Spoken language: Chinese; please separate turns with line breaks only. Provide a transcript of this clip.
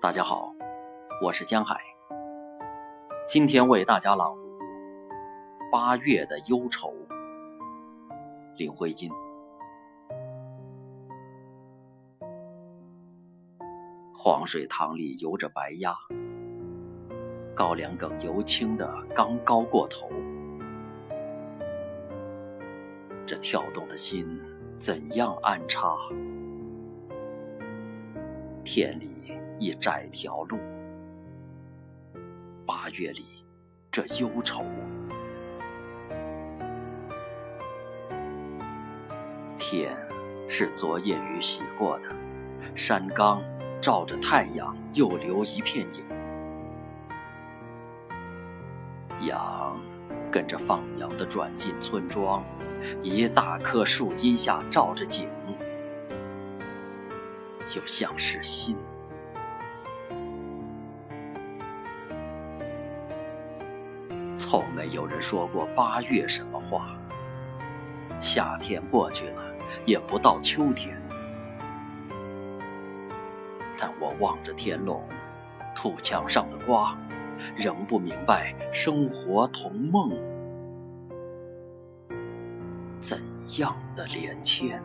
大家好，我是江海。今天为大家朗读《八月的忧愁》，林徽因。黄水塘里游着白鸭，高粱梗油青的刚高过头，这跳动的心怎样安插？天里。一窄条路，八月里这忧愁。天是昨夜雨洗过的，山岗照着太阳又留一片影。羊跟着放羊的转进村庄，一大棵树荫下照着景，又像是心。从没有人说过八月什么话。夏天过去了，也不到秋天。但我望着天笼，土墙上的瓜，仍不明白生活同梦怎样的连牵。